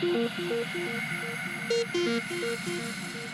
Thank you.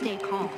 Stay calm.